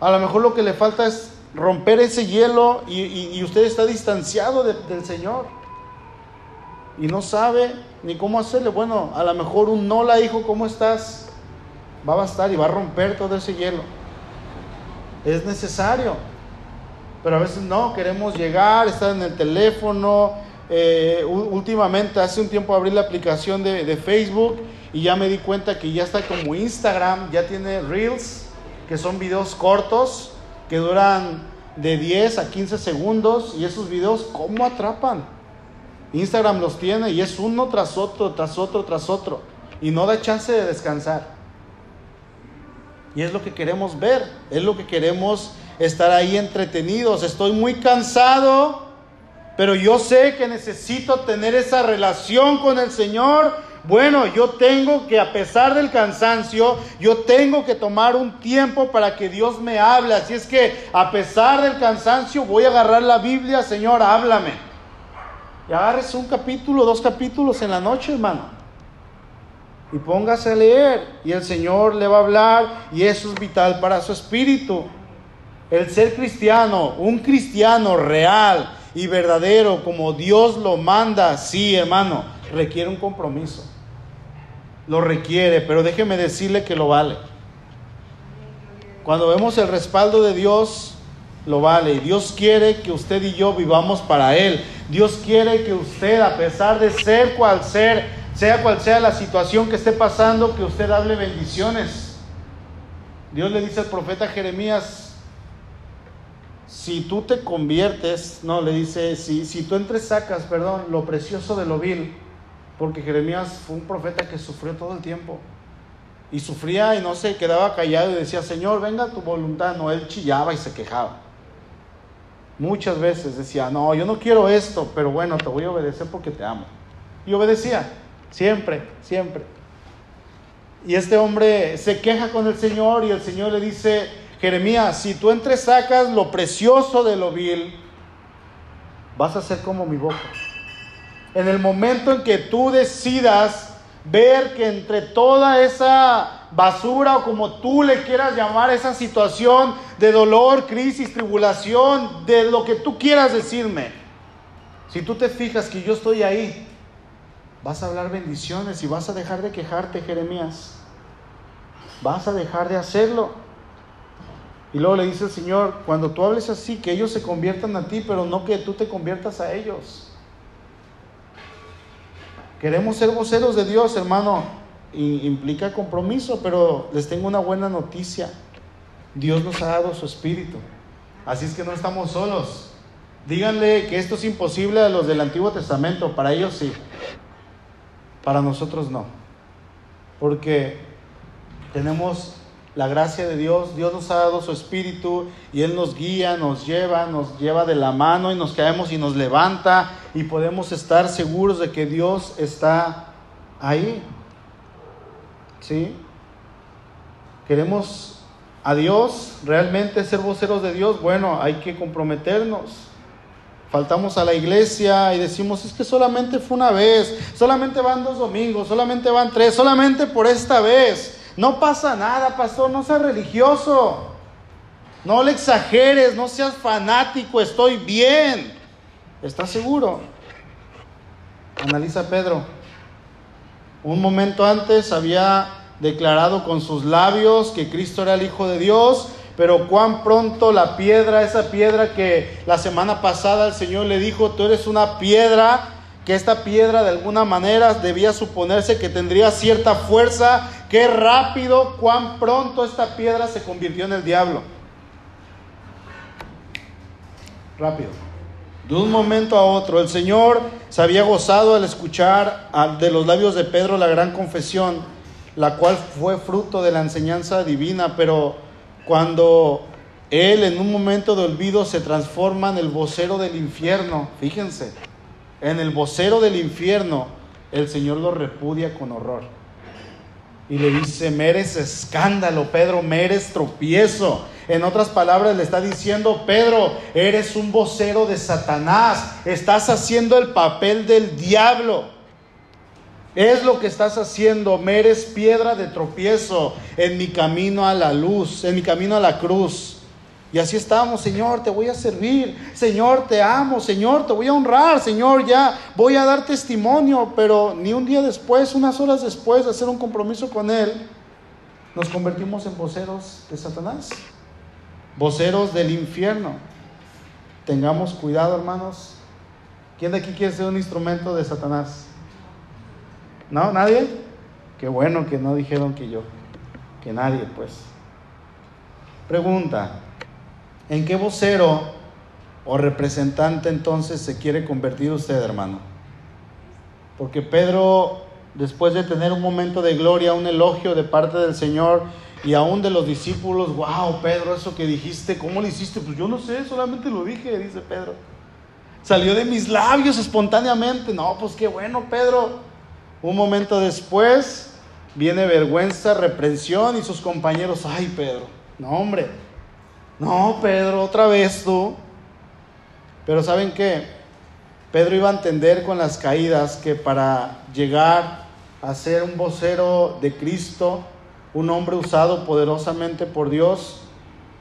A lo mejor lo que le falta es romper ese hielo y, usted está distanciado del Señor y no sabe ni cómo hacerle. Bueno, a lo mejor un no la hijo, ¿cómo estás? Va a bastar y va a romper todo ese hielo. Es necesario. Pero a veces no, queremos llegar, estar en el teléfono. Eh, últimamente, hace un tiempo abrí la aplicación de, de Facebook y ya me di cuenta que ya está como Instagram, ya tiene Reels, que son videos cortos, que duran de 10 a 15 segundos y esos videos, ¿cómo atrapan? Instagram los tiene y es uno tras otro, tras otro, tras otro. Y no da chance de descansar. Y es lo que queremos ver, es lo que queremos estar ahí entretenidos. Estoy muy cansado, pero yo sé que necesito tener esa relación con el Señor. Bueno, yo tengo que, a pesar del cansancio, yo tengo que tomar un tiempo para que Dios me hable. Así es que, a pesar del cansancio, voy a agarrar la Biblia, Señor, háblame. Y agarres un capítulo, dos capítulos en la noche, hermano. Y póngase a leer. Y el Señor le va a hablar. Y eso es vital para su espíritu. El ser cristiano, un cristiano real y verdadero como Dios lo manda, sí, hermano, requiere un compromiso. Lo requiere, pero déjeme decirle que lo vale. Cuando vemos el respaldo de Dios, lo vale. Dios quiere que usted y yo vivamos para Él. Dios quiere que usted, a pesar de ser cual ser, sea cual sea la situación que esté pasando, que usted hable bendiciones. Dios le dice al profeta Jeremías, si tú te conviertes, no, le dice, si, si tú entres sacas, perdón, lo precioso de lo vil, porque Jeremías fue un profeta que sufrió todo el tiempo. Y sufría y no se quedaba callado y decía, Señor, venga tu voluntad. No, él chillaba y se quejaba. Muchas veces decía, no, yo no quiero esto, pero bueno, te voy a obedecer porque te amo. Y obedecía, siempre, siempre. Y este hombre se queja con el Señor y el Señor le dice, Jeremías, si tú sacas lo precioso de lo vil, vas a ser como mi boca. En el momento en que tú decidas ver que entre toda esa basura o como tú le quieras llamar esa situación de dolor, crisis, tribulación, de lo que tú quieras decirme, si tú te fijas que yo estoy ahí, vas a hablar bendiciones y vas a dejar de quejarte, Jeremías. Vas a dejar de hacerlo. Y luego le dice el Señor, cuando tú hables así, que ellos se conviertan a ti, pero no que tú te conviertas a ellos. Queremos ser voceros de Dios, hermano. Implica compromiso, pero les tengo una buena noticia. Dios nos ha dado su espíritu. Así es que no estamos solos. Díganle que esto es imposible a los del Antiguo Testamento. Para ellos sí. Para nosotros no. Porque tenemos la gracia de Dios, Dios nos ha dado su espíritu y Él nos guía, nos lleva, nos lleva de la mano y nos caemos y nos levanta y podemos estar seguros de que Dios está ahí. ¿Sí? Queremos a Dios, realmente ser voceros de Dios, bueno, hay que comprometernos. Faltamos a la iglesia y decimos, es que solamente fue una vez, solamente van dos domingos, solamente van tres, solamente por esta vez. No pasa nada, pastor, no seas religioso. No le exageres, no seas fanático, estoy bien. ¿Estás seguro? Analiza Pedro. Un momento antes había declarado con sus labios que Cristo era el Hijo de Dios, pero cuán pronto la piedra, esa piedra que la semana pasada el Señor le dijo, tú eres una piedra, que esta piedra de alguna manera debía suponerse que tendría cierta fuerza Qué rápido, cuán pronto esta piedra se convirtió en el diablo. Rápido. De un momento a otro, el Señor se había gozado al escuchar de los labios de Pedro la gran confesión, la cual fue fruto de la enseñanza divina, pero cuando Él en un momento de olvido se transforma en el vocero del infierno, fíjense, en el vocero del infierno, el Señor lo repudia con horror y le dice, me escándalo, Pedro, me tropiezo. En otras palabras le está diciendo, Pedro, eres un vocero de Satanás, estás haciendo el papel del diablo. Es lo que estás haciendo, me eres piedra de tropiezo en mi camino a la luz, en mi camino a la cruz. Y así estamos, Señor, te voy a servir, Señor, te amo, Señor, te voy a honrar, Señor, ya voy a dar testimonio, pero ni un día después, unas horas después de hacer un compromiso con Él, nos convertimos en voceros de Satanás, voceros del infierno. Tengamos cuidado, hermanos. ¿Quién de aquí quiere ser un instrumento de Satanás? ¿No? ¿Nadie? Qué bueno que no dijeron que yo, que nadie, pues. Pregunta, ¿En qué vocero o representante entonces se quiere convertir usted, hermano? Porque Pedro, después de tener un momento de gloria, un elogio de parte del Señor y aún de los discípulos, wow, Pedro, eso que dijiste, ¿cómo lo hiciste? Pues yo no sé, solamente lo dije, dice Pedro. Salió de mis labios espontáneamente. No, pues qué bueno, Pedro. Un momento después viene vergüenza, reprensión y sus compañeros, ay, Pedro, no, hombre no, Pedro, otra vez tú. Pero ¿saben qué? Pedro iba a entender con las caídas que para llegar a ser un vocero de Cristo, un hombre usado poderosamente por Dios,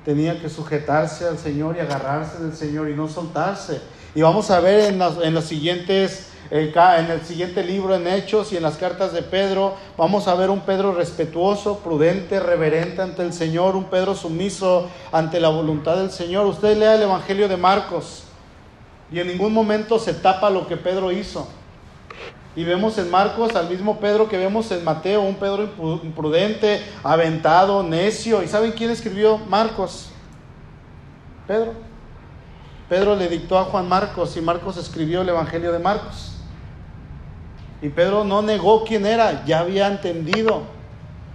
tenía que sujetarse al Señor y agarrarse del Señor y no soltarse. Y vamos a ver en, en los siguientes en el siguiente libro, en Hechos y en las cartas de Pedro, vamos a ver un Pedro respetuoso, prudente, reverente ante el Señor, un Pedro sumiso ante la voluntad del Señor. Usted lea el Evangelio de Marcos y en ningún momento se tapa lo que Pedro hizo. Y vemos en Marcos al mismo Pedro que vemos en Mateo, un Pedro imprudente, aventado, necio. ¿Y saben quién escribió Marcos? Pedro. Pedro le dictó a Juan Marcos y Marcos escribió el Evangelio de Marcos. Y Pedro no negó quién era, ya había entendido.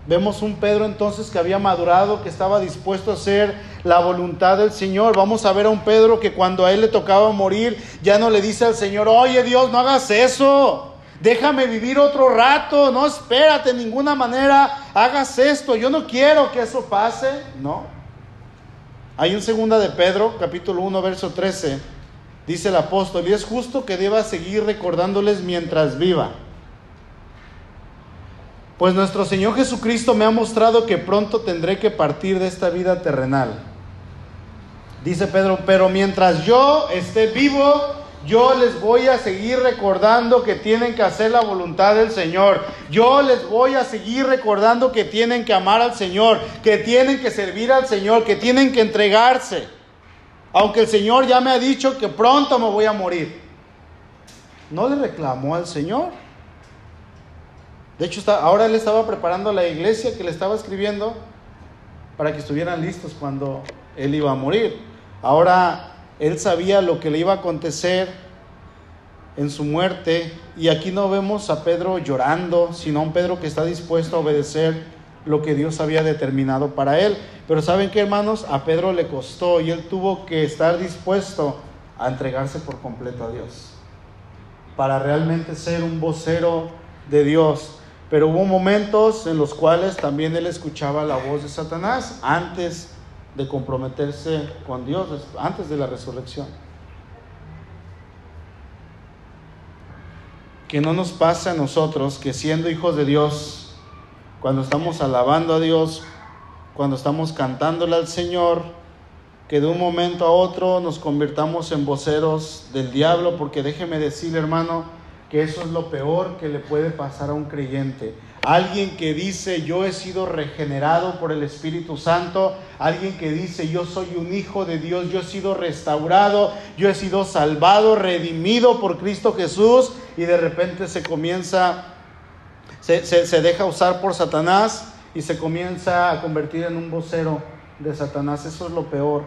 Vemos un Pedro entonces que había madurado, que estaba dispuesto a hacer la voluntad del Señor. Vamos a ver a un Pedro que cuando a él le tocaba morir, ya no le dice al Señor, oye Dios, no hagas eso. Déjame vivir otro rato, no espérate de ninguna manera, hagas esto, yo no quiero que eso pase. No. Hay un segunda de Pedro, capítulo 1, verso 13 dice el apóstol, y es justo que deba seguir recordándoles mientras viva. Pues nuestro Señor Jesucristo me ha mostrado que pronto tendré que partir de esta vida terrenal. Dice Pedro, pero mientras yo esté vivo, Yo les voy a seguir recordando que tienen que hacer la voluntad del Señor. Yo les voy a seguir recordando que tienen que amar al Señor, que tienen que servir al Señor, que tienen que entregarse. Aunque el Señor ya me ha dicho que pronto me voy a morir. No le reclamó al Señor. De hecho, ahora él estaba preparando la iglesia que le estaba escribiendo para que estuvieran listos cuando él iba a morir. Ahora él sabía lo que le iba a acontecer en su muerte y aquí no vemos a Pedro llorando, sino a un Pedro que está dispuesto a obedecer lo que Dios había determinado para él. Pero ¿saben qué, hermanos? A Pedro le costó y él tuvo que estar dispuesto a entregarse por completo a Dios para realmente ser un vocero de Dios. Pero hubo momentos en los cuales también él escuchaba la voz de Satanás antes de comprometerse con Dios, antes de la resurrección. Que no nos pase a nosotros que siendo hijos de Dios, cuando estamos alabando a Dios, cuando estamos cantándole al Señor, que de un momento a otro nos convirtamos en voceros del diablo, porque déjeme decirle, hermano, que eso es lo peor que le puede pasar a un creyente. Alguien que dice yo he sido regenerado por el Espíritu Santo, alguien que dice yo soy un hijo de Dios, yo he sido restaurado, yo he sido salvado, redimido por Cristo Jesús y de repente se comienza, se, se deja usar por Satanás y se comienza a convertir en un vocero de Satanás. Eso es lo peor.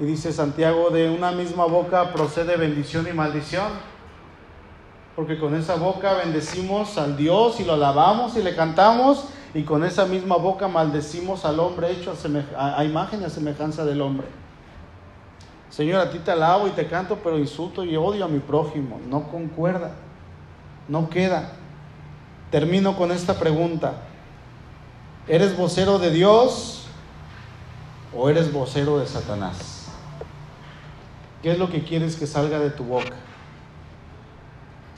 Y dice Santiago, de una misma boca procede bendición y maldición. Porque con esa boca bendecimos al Dios y lo alabamos y le cantamos. Y con esa misma boca maldecimos al hombre hecho a, a imagen y a semejanza del hombre. Señor, a ti te alabo y te canto, pero insulto y odio a mi prójimo. No concuerda. No queda. Termino con esta pregunta. ¿Eres vocero de Dios o eres vocero de Satanás? ¿Qué es lo que quieres que salga de tu boca?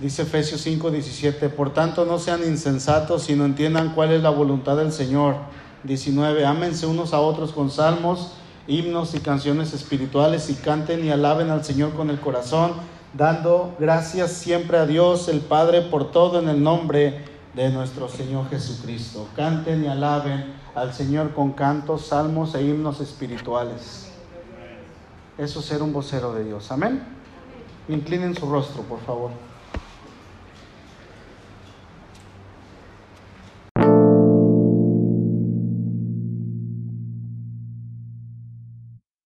Dice Efesios 5, 17, por tanto no sean insensatos, sino entiendan cuál es la voluntad del Señor. 19, ámense unos a otros con salmos, himnos y canciones espirituales y canten y alaben al Señor con el corazón, dando gracias siempre a Dios el Padre por todo en el nombre de nuestro Señor Jesucristo. Canten y alaben al Señor con cantos, salmos e himnos espirituales. Eso es ser un vocero de Dios. Amén. Inclinen su rostro, por favor.